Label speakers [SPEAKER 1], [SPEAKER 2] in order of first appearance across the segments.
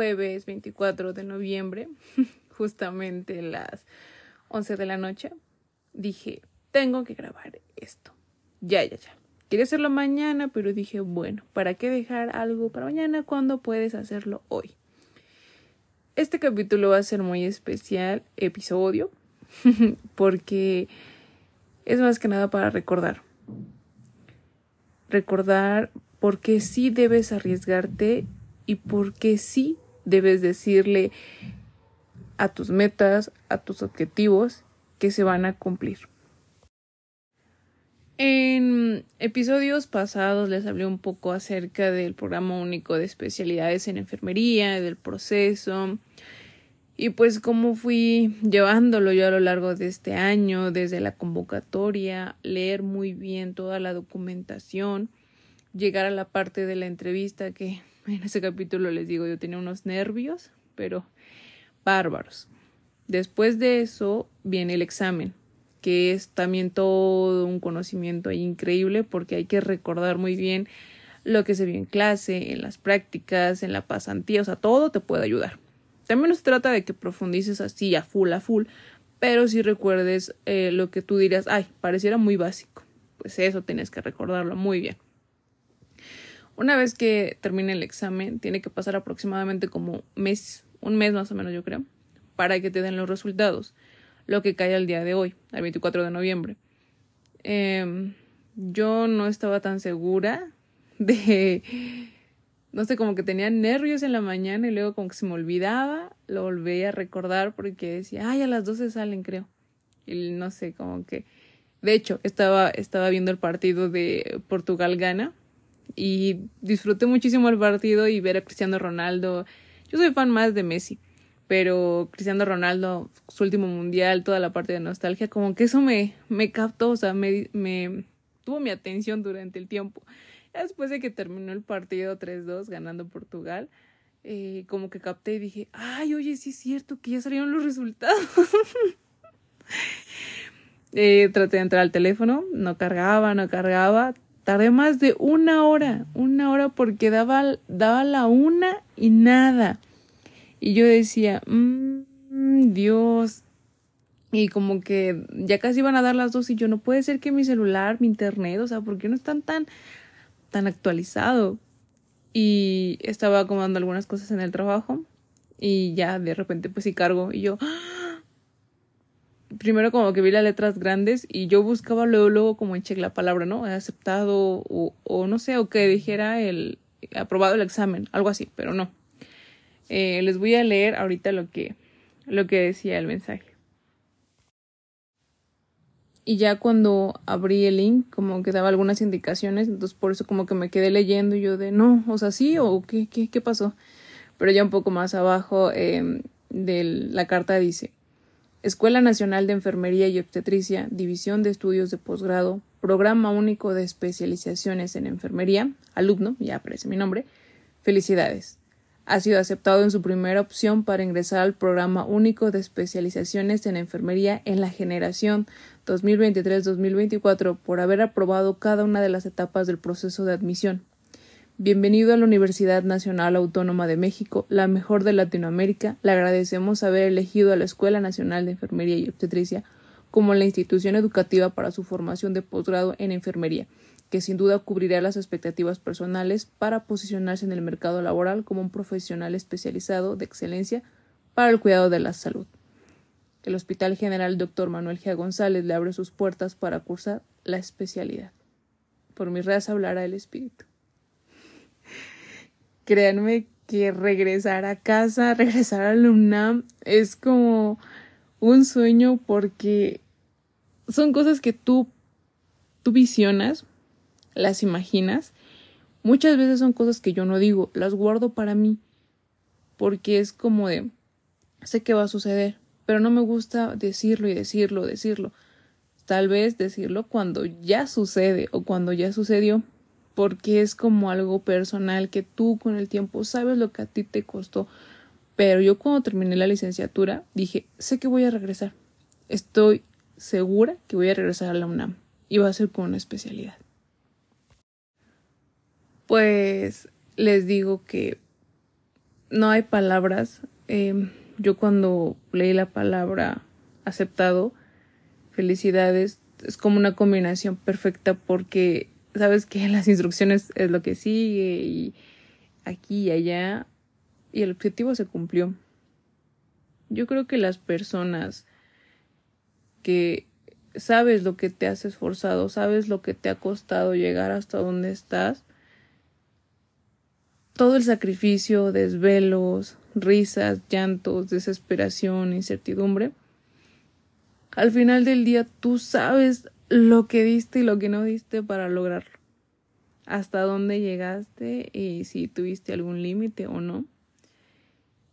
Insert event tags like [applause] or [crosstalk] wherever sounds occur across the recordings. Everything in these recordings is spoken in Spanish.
[SPEAKER 1] jueves 24 de noviembre, [laughs] justamente las 11 de la noche, dije, tengo que grabar esto. Ya, ya, ya. Quería hacerlo mañana, pero dije, bueno, ¿para qué dejar algo para mañana cuando puedes hacerlo hoy? Este capítulo va a ser muy especial, episodio, [laughs] porque es más que nada para recordar. Recordar por qué sí debes arriesgarte y por qué sí debes decirle a tus metas, a tus objetivos que se van a cumplir. En episodios pasados les hablé un poco acerca del programa único de especialidades en enfermería, del proceso y pues cómo fui llevándolo yo a lo largo de este año, desde la convocatoria, leer muy bien toda la documentación, llegar a la parte de la entrevista que [laughs] en ese capítulo les digo yo tenía unos nervios, pero bárbaros. Después de eso viene el examen que es también todo un conocimiento increíble porque hay que recordar muy bien lo que se vio en clase, en las prácticas, en la pasantía, o sea, todo te puede ayudar. También no se trata de que profundices así a full, a full, pero si recuerdes eh, lo que tú dirías, ay, pareciera muy básico. Pues eso tienes que recordarlo muy bien. Una vez que termine el examen, tiene que pasar aproximadamente como mes, un mes más o menos, yo creo, para que te den los resultados lo que cae al día de hoy, el 24 de noviembre. Em, yo no estaba tan segura de, no sé, como que tenía nervios en la mañana y luego como que se me olvidaba, lo volví a recordar porque decía, ay, a las 12 salen, creo. Y no sé, como que, de hecho, estaba, estaba viendo el partido de Portugal-Gana y disfruté muchísimo el partido y ver a Cristiano Ronaldo. Yo soy fan más de Messi pero Cristiano Ronaldo, su último mundial, toda la parte de nostalgia, como que eso me, me captó, o sea, me, me tuvo mi atención durante el tiempo. Después de que terminó el partido 3-2 ganando Portugal, eh, como que capté y dije, ay, oye, sí es cierto que ya salieron los resultados. [laughs] eh, traté de entrar al teléfono, no cargaba, no cargaba. Tardé más de una hora, una hora porque daba, daba la una y nada. Y yo decía, mmm, Dios. Y como que ya casi iban a dar las dos y yo no puede ser que mi celular, mi internet, o sea, ¿por qué no están tan, tan actualizado? Y estaba acomodando algunas cosas en el trabajo y ya de repente pues sí cargo y yo ¡ah! Primero como que vi las letras grandes y yo buscaba luego luego como en check la palabra no he aceptado o, o no sé o que dijera el aprobado el examen algo así pero no eh, les voy a leer ahorita lo que, lo que decía el mensaje. Y ya cuando abrí el link, como que daba algunas indicaciones, entonces por eso como que me quedé leyendo y yo de no, o sea, sí, o qué, qué, qué pasó. Pero ya un poco más abajo eh, de la carta dice, Escuela Nacional de Enfermería y Obstetricia, División de Estudios de Posgrado, Programa Único de Especializaciones en Enfermería, alumno, ya aparece mi nombre, felicidades ha sido aceptado en su primera opción para ingresar al programa único de especializaciones en enfermería en la generación 2023-2024 por haber aprobado cada una de las etapas del proceso de admisión. Bienvenido a la Universidad Nacional Autónoma de México, la mejor de Latinoamérica. Le agradecemos haber elegido a la Escuela Nacional de Enfermería y Obstetricia como la institución educativa para su formación de posgrado en enfermería que sin duda cubrirá las expectativas personales para posicionarse en el mercado laboral como un profesional especializado de excelencia para el cuidado de la salud. El Hospital General Dr. Manuel G. González le abre sus puertas para cursar la especialidad. Por mi raza hablará el espíritu. Créanme que regresar a casa, [laughs] regresar a la UNAM es como un sueño porque son cosas que tú, tú visionas, las imaginas, muchas veces son cosas que yo no digo, las guardo para mí, porque es como de, sé que va a suceder, pero no me gusta decirlo y decirlo, decirlo. Tal vez decirlo cuando ya sucede o cuando ya sucedió, porque es como algo personal que tú con el tiempo sabes lo que a ti te costó. Pero yo cuando terminé la licenciatura dije, sé que voy a regresar. Estoy segura que voy a regresar a la UNAM y va a ser con una especialidad pues les digo que no hay palabras. Em, yo cuando leí la palabra aceptado, felicidades, es como una combinación perfecta porque sabes que las instrucciones es lo que sigue y aquí y allá y el objetivo se cumplió. Yo creo que las personas que sabes lo que te has esforzado, sabes lo que te ha costado llegar hasta donde estás, todo el sacrificio, desvelos, risas, llantos, desesperación, incertidumbre, al final del día tú sabes lo que diste y lo que no diste para lograrlo. Hasta dónde llegaste y si tuviste algún límite o no.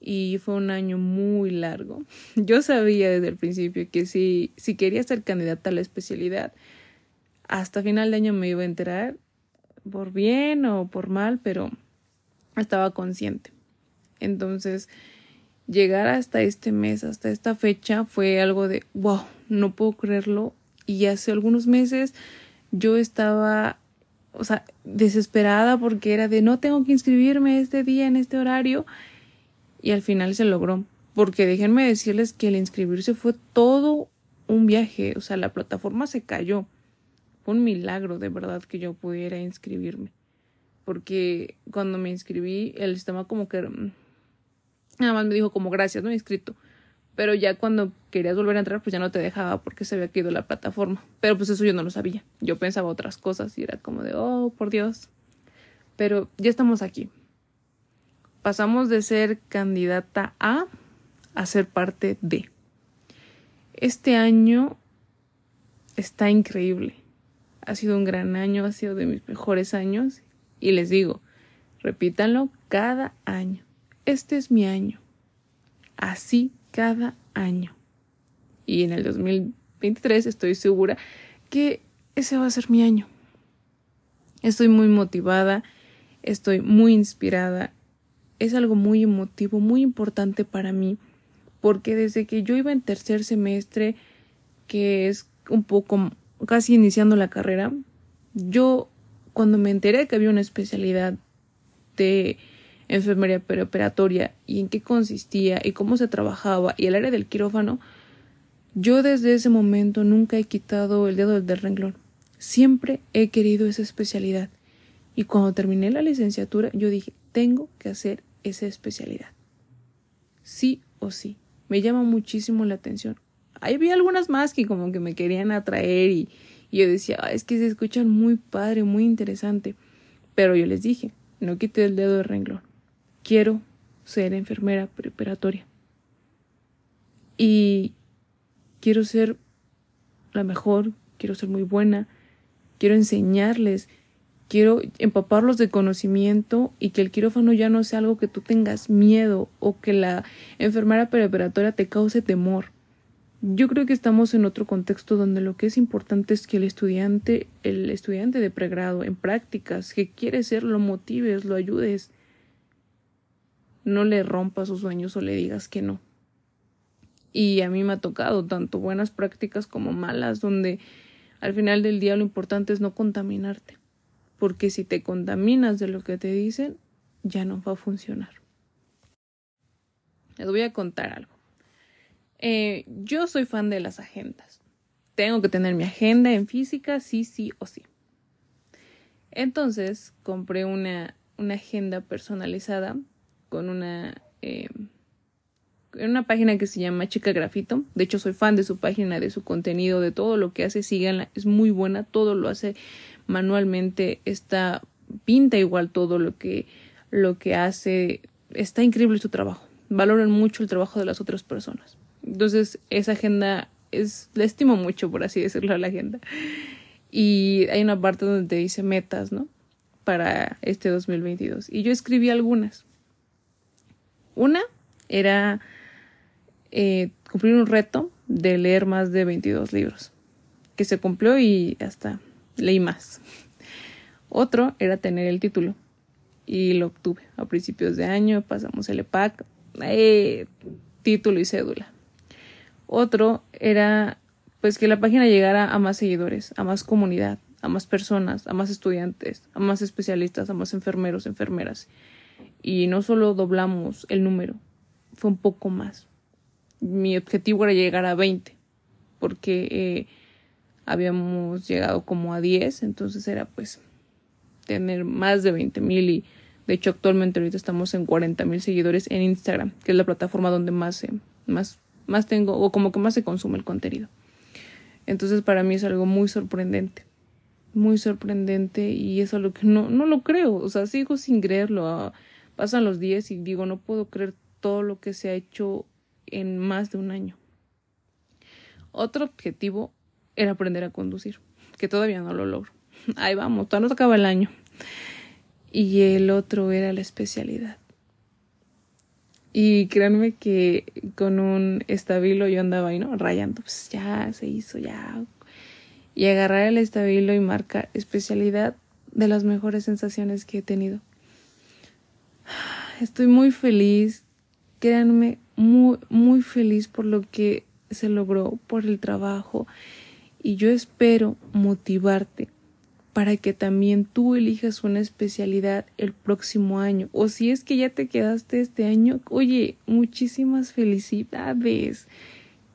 [SPEAKER 1] Y fue un año muy largo. [laughs] Yo sabía desde el principio que si, si quería ser candidata a la especialidad, hasta final de año me iba a enterar, por bien o por mal, pero estaba consciente. Entonces, llegar hasta este mes, hasta esta fecha, fue algo de, wow, no puedo creerlo. Y hace algunos meses yo estaba, o sea, desesperada porque era de, no tengo que inscribirme este día en este horario. Y al final se logró. Porque déjenme decirles que el inscribirse fue todo un viaje. O sea, la plataforma se cayó. Fue un milagro de verdad que yo pudiera inscribirme. Porque cuando me inscribí, el sistema como que mm, Nada más me dijo como gracias, no he inscrito. Pero ya cuando querías volver a entrar, pues ya no te dejaba porque se había caído la plataforma. Pero pues eso yo no lo sabía. Yo pensaba otras cosas y era como de, oh, por Dios. Pero ya estamos aquí. Pasamos de ser candidata A a ser parte de. Este año está increíble. Ha sido un gran año, ha sido de mis mejores años. Y les digo, repítanlo cada año este es mi año. Así cada año. Y en el 2023 estoy segura que ese va a ser mi año. Estoy muy motivada, estoy muy inspirada. Es algo muy emotivo, muy importante para mí, porque desde que yo iba en tercer semestre, que es un poco casi iniciando la carrera, yo cuando me enteré que había una especialidad de enfermería preoperatoria y en qué consistía y cómo se trabajaba y el área del quirófano, yo desde ese momento nunca he quitado el dedo del renglón. Siempre he querido esa especialidad. Y cuando terminé la licenciatura, yo dije, tengo que hacer esa especialidad. Sí o sí. Me llama muchísimo la atención. Ahí había algunas más que como que me querían atraer y, yo decía, es que se escuchan muy padre, muy interesante. Pero yo les dije, no quité el dedo del renglón quiero ser enfermera preparatoria. Y quiero ser la mejor, quiero ser muy buena, quiero enseñarles, quiero empaparlos de conocimiento y que el quirófano ya no sea algo que tú tengas miedo o que la enfermera preparatoria te cause temor. Yo creo que estamos en otro contexto donde lo que es importante es que el estudiante, el estudiante de pregrado en prácticas que quiere ser, lo motives, lo ayudes no le rompas sus sueños o le digas que no. Y a mí me ha tocado tanto buenas prácticas como malas, donde al final del día lo importante es no contaminarte, porque si te contaminas de lo que te dicen, ya no va a funcionar. Les voy a contar algo. Eh, yo soy fan de las agendas. Tengo que tener mi agenda en física, sí, sí o sí. Entonces compré una, una agenda personalizada con una, eh, una página que se llama Chica Grafito. De hecho, soy fan de su página, de su contenido, de todo lo que hace. Síganla, es muy buena. Todo lo hace manualmente. Está, pinta igual todo lo que, lo que hace. Está increíble su trabajo. Valoran mucho el trabajo de las otras personas. Entonces, esa agenda es, la estimo mucho, por así decirlo, la agenda. Y hay una parte donde te dice metas, ¿no? Para este 2022. Y yo escribí algunas. Una era eh, cumplir un reto de leer más de 22 libros, que se cumplió y hasta leí más. Otro era tener el título y lo obtuve a principios de año, pasamos el EPAC, eh, título y cédula. Otro era pues que la página llegara a más seguidores, a más comunidad, a más personas, a más estudiantes, a más especialistas, a más enfermeros, enfermeras y no solo doblamos el número, fue un poco más. Mi objetivo era llegar a 20 porque eh, habíamos llegado como a 10, entonces era pues tener más de 20 mil y de hecho actualmente ahorita estamos en 40 mil seguidores en Instagram, que es la plataforma donde más, más, más tengo o como que más se consume el contenido. Entonces para mí es algo muy sorprendente, muy sorprendente y es algo que no, no lo creo, o sea, sigo sin creerlo. Pasan los días y digo, no puedo creer todo lo que se ha hecho en más de un año. Otro objetivo era aprender a conducir, que todavía no lo logro. [laughs] Ahí vamos, todavía no acaba el año. Y el otro era la especialidad. Y créanme que con un estabilo yo andaba ahí, ¿no? Rayando, pues ya se hizo, ya. Y agarrar el estabilo y marcar especialidad de las mejores sensaciones que he tenido. Estoy muy feliz, créanme, muy, muy feliz por lo que se logró por el trabajo. Y yo espero motivarte para que también tú elijas una especialidad el próximo año. O si es que ya te quedaste este año, oye, muchísimas felicidades.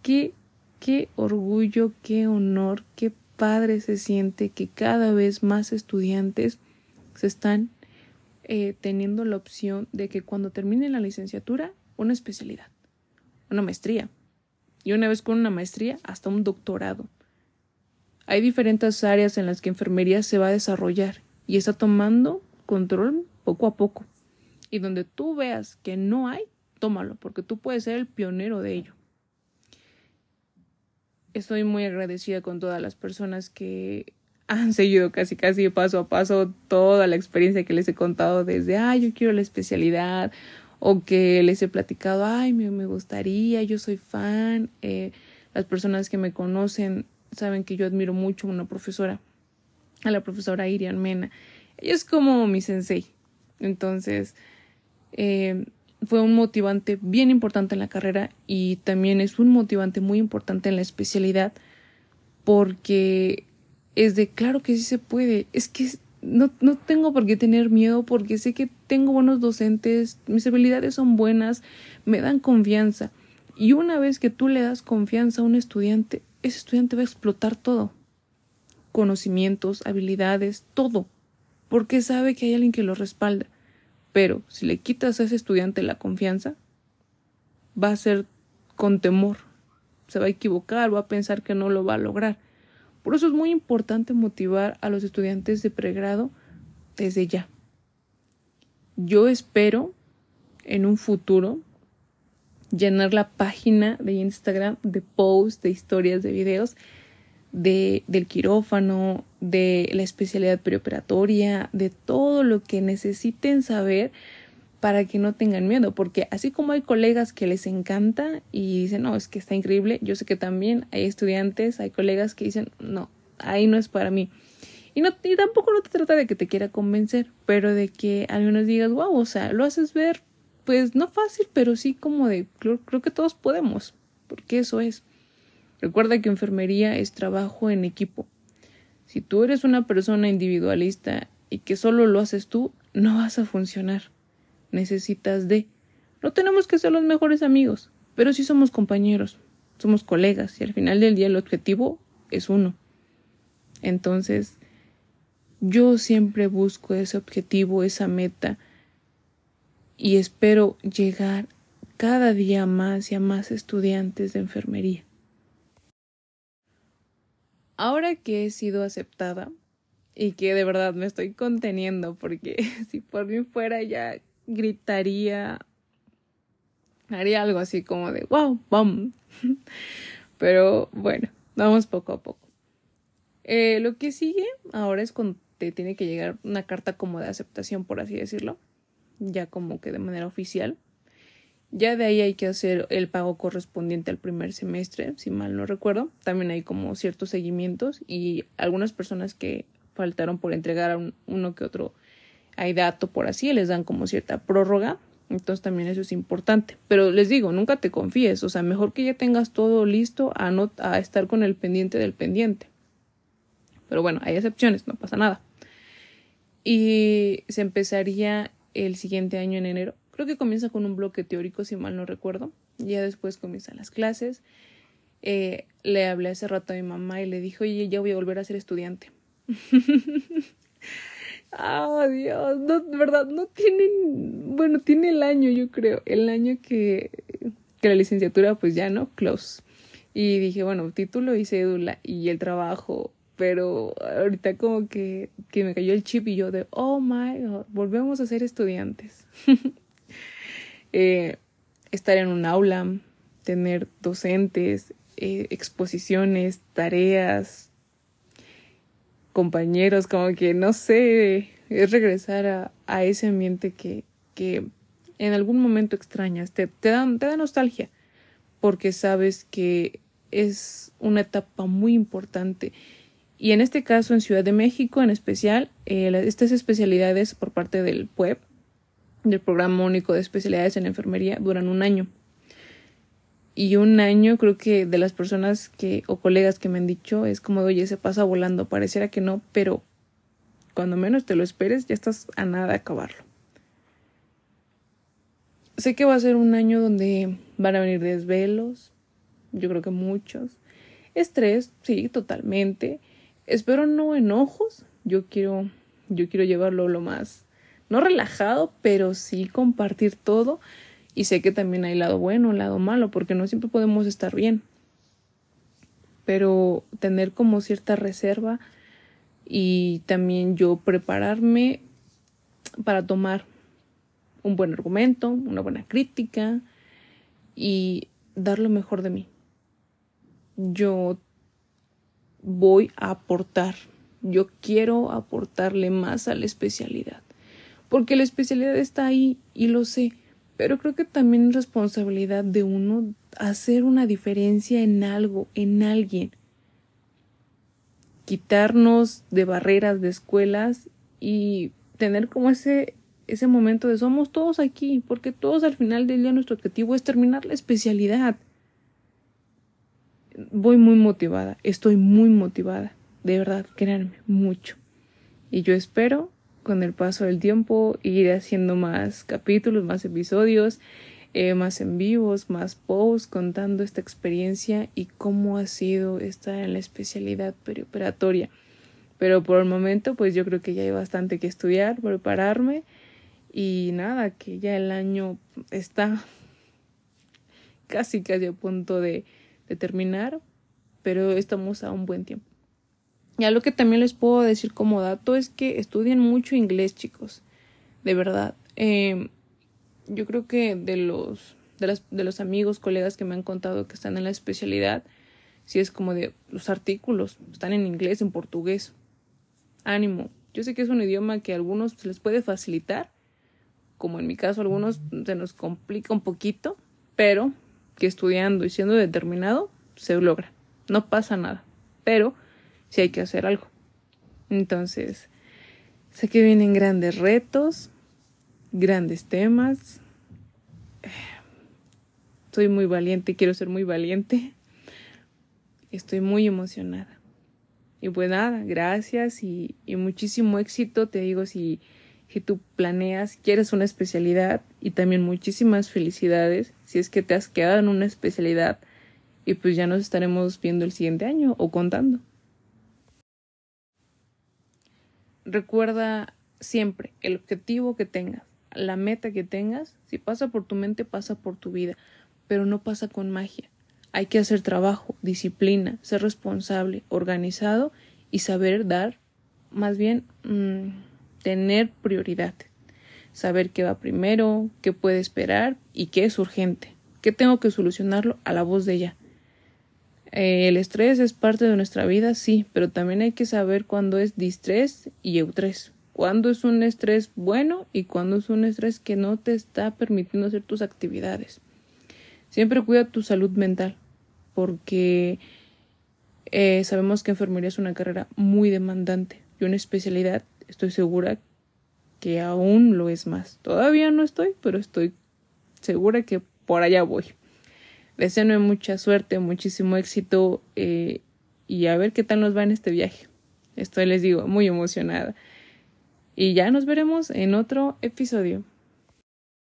[SPEAKER 1] Qué qué orgullo, qué honor, qué padre se siente que cada vez más estudiantes se están eh, teniendo la opción de que cuando terminen la licenciatura, una especialidad, una maestría, y una vez con una maestría hasta un doctorado. Hay diferentes áreas en las que enfermería se va a desarrollar y está tomando control poco a poco. Y donde tú veas que no hay, tómalo, porque tú puedes ser el pionero de ello. Estoy muy agradecida con todas las personas que han seguido casi casi paso a paso toda la experiencia que les he contado desde, ay, yo quiero la especialidad o que les he platicado, ay, me, me gustaría, yo soy fan. Eh, las personas que me conocen saben que yo admiro mucho a una profesora, a la profesora Irian Mena. Ella es como mi sensei. Entonces, eh, fue un motivante bien importante en la carrera y también es un motivante muy importante en la especialidad porque es de claro que sí se puede. Es que no, no tengo por qué tener miedo porque sé que tengo buenos docentes, mis habilidades son buenas, me dan confianza. Y una vez que tú le das confianza a un estudiante, ese estudiante va a explotar todo. Conocimientos, habilidades, todo. Porque sabe que hay alguien que lo respalda. Pero si le quitas a ese estudiante la confianza, va a ser con temor. Se va a equivocar, va a pensar que no lo va a lograr. Por eso es muy importante motivar a los estudiantes de pregrado desde ya. Yo espero en un futuro llenar la página de Instagram de posts, de historias, de videos de, del quirófano, de la especialidad preoperatoria, de todo lo que necesiten saber para que no tengan miedo, porque así como hay colegas que les encanta y dicen, no, es que está increíble, yo sé que también hay estudiantes, hay colegas que dicen, no, ahí no es para mí. Y, no, y tampoco no te trata de que te quiera convencer, pero de que al menos digas, wow, o sea, lo haces ver, pues no fácil, pero sí como de, creo, creo que todos podemos, porque eso es. Recuerda que enfermería es trabajo en equipo. Si tú eres una persona individualista y que solo lo haces tú, no vas a funcionar necesitas de. No tenemos que ser los mejores amigos, pero sí somos compañeros, somos colegas y al final del día el objetivo es uno. Entonces, yo siempre busco ese objetivo, esa meta y espero llegar cada día más y a más estudiantes de enfermería. Ahora que he sido aceptada y que de verdad me estoy conteniendo porque [laughs] si por mí fuera ya gritaría, haría algo así como de wow, bam. [laughs] Pero bueno, vamos poco a poco. Eh, lo que sigue ahora es cuando te tiene que llegar una carta como de aceptación, por así decirlo, ya como que de manera oficial. Ya de ahí hay que hacer el pago correspondiente al primer semestre, si mal no recuerdo. También hay como ciertos seguimientos y algunas personas que faltaron por entregar uno que otro hay dato por así, les dan como cierta prórroga, entonces también eso es importante. Pero les digo, nunca te confíes, o sea, mejor que ya tengas todo listo a, no, a estar con el pendiente del pendiente. Pero bueno, hay excepciones, no pasa nada. Y se empezaría el siguiente año en enero. Creo que comienza con un bloque teórico, si mal no recuerdo. Ya después comienzan las clases. Eh, le hablé hace rato a mi mamá y le dije, oye, ya voy a volver a ser estudiante. [laughs] oh, Dios, no, verdad, no tienen, bueno, tiene el año, yo creo, el año que, que la licenciatura, pues ya no, close. Y dije, bueno, título y cédula y el trabajo, pero ahorita como que, que me cayó el chip y yo de, oh my god, volvemos a ser estudiantes. [laughs] eh, estar en un aula, tener docentes, eh, exposiciones, tareas, compañeros, como que no sé, es regresar a, ese ambiente que, que en algún momento extrañas, te, te, da, te da nostalgia, porque sabes que es una etapa muy importante. Y en este caso, en Ciudad de México en especial, eh, estas especialidades por parte del PUEP, del Programa Único de Especialidades en Enfermería, duran un año y un año creo que de las personas que o colegas que me han dicho es como oye se pasa volando pareciera que no pero cuando menos te lo esperes ya estás a nada de acabarlo sé que va a ser un año donde van a venir desvelos yo creo que muchos. Estrés sí totalmente. Espero no enojos. Yo quiero yo quiero llevarlo lo más no relajado pero sí compartir todo y sé que también hay lado bueno, lado malo, porque no siempre podemos estar bien. Pero tener como cierta reserva y también yo prepararme para tomar un buen argumento, una buena crítica y dar lo mejor de mí. Yo voy a aportar, yo quiero aportarle más a la especialidad, porque la especialidad está ahí y lo sé, pero creo que también es responsabilidad de uno hacer una diferencia en algo, en alguien. Quitarnos de barreras de escuelas y tener como ese, ese momento de somos todos aquí, porque todos al final del día nuestro objetivo es terminar la especialidad. Voy muy motivada, estoy muy motivada, de verdad, créanme, mucho. Y yo espero con el paso del tiempo ir haciendo más capítulos, más episodios, eh, más en vivos, más posts contando esta experiencia y cómo ha sido estar en la especialidad perioperatoria. Pero por el momento, pues yo creo que ya hay bastante que estudiar, prepararme y nada, que ya el año está [laughs] casi casi a punto de, de terminar, pero estamos a un buen tiempo. Ya lo que también les puedo decir como dato es que estudien mucho inglés, chicos. De verdad. Eh, yo creo que de los, de, las, de los amigos, colegas que me han contado que están en la especialidad, si es como de los artículos, están en inglés, en portugués. Ánimo. Yo sé que es un idioma que a algunos se les puede facilitar, como en mi caso a algunos se nos complica un poquito, pero que estudiando y siendo determinado se logra. No pasa nada. Pero si hay que hacer algo. Entonces, sé que vienen grandes retos, grandes temas. Soy muy valiente, quiero ser muy valiente. Estoy muy emocionada. Y pues nada, gracias y, y muchísimo éxito. Te digo, si, si tú planeas, quieres una especialidad y también muchísimas felicidades si es que te has quedado en una especialidad y pues ya nos estaremos viendo el siguiente año o contando. Recuerda siempre el objetivo que tengas, la meta que tengas, si pasa por tu mente, pasa por tu vida, pero no pasa con magia. Hay que hacer trabajo, disciplina, ser responsable, organizado y saber dar, más bien mmm, tener prioridad. Saber qué va primero, qué puede esperar y qué es urgente, qué tengo que solucionarlo a la voz de ella. Eh, el estrés es parte de nuestra vida, sí, pero también hay que saber cuándo es distrés y eustrés. Cuándo es un estrés bueno y cuándo es un estrés que no te está permitiendo hacer tus actividades. Siempre cuida tu salud mental, porque eh, sabemos que enfermería es una carrera muy demandante y una especialidad, estoy segura que aún lo es más. Todavía no estoy, pero estoy segura que por allá voy. Deseenme mucha suerte, muchísimo éxito eh, y a ver qué tal nos va en este viaje. Estoy, les digo, muy emocionada. Y ya nos veremos en otro episodio.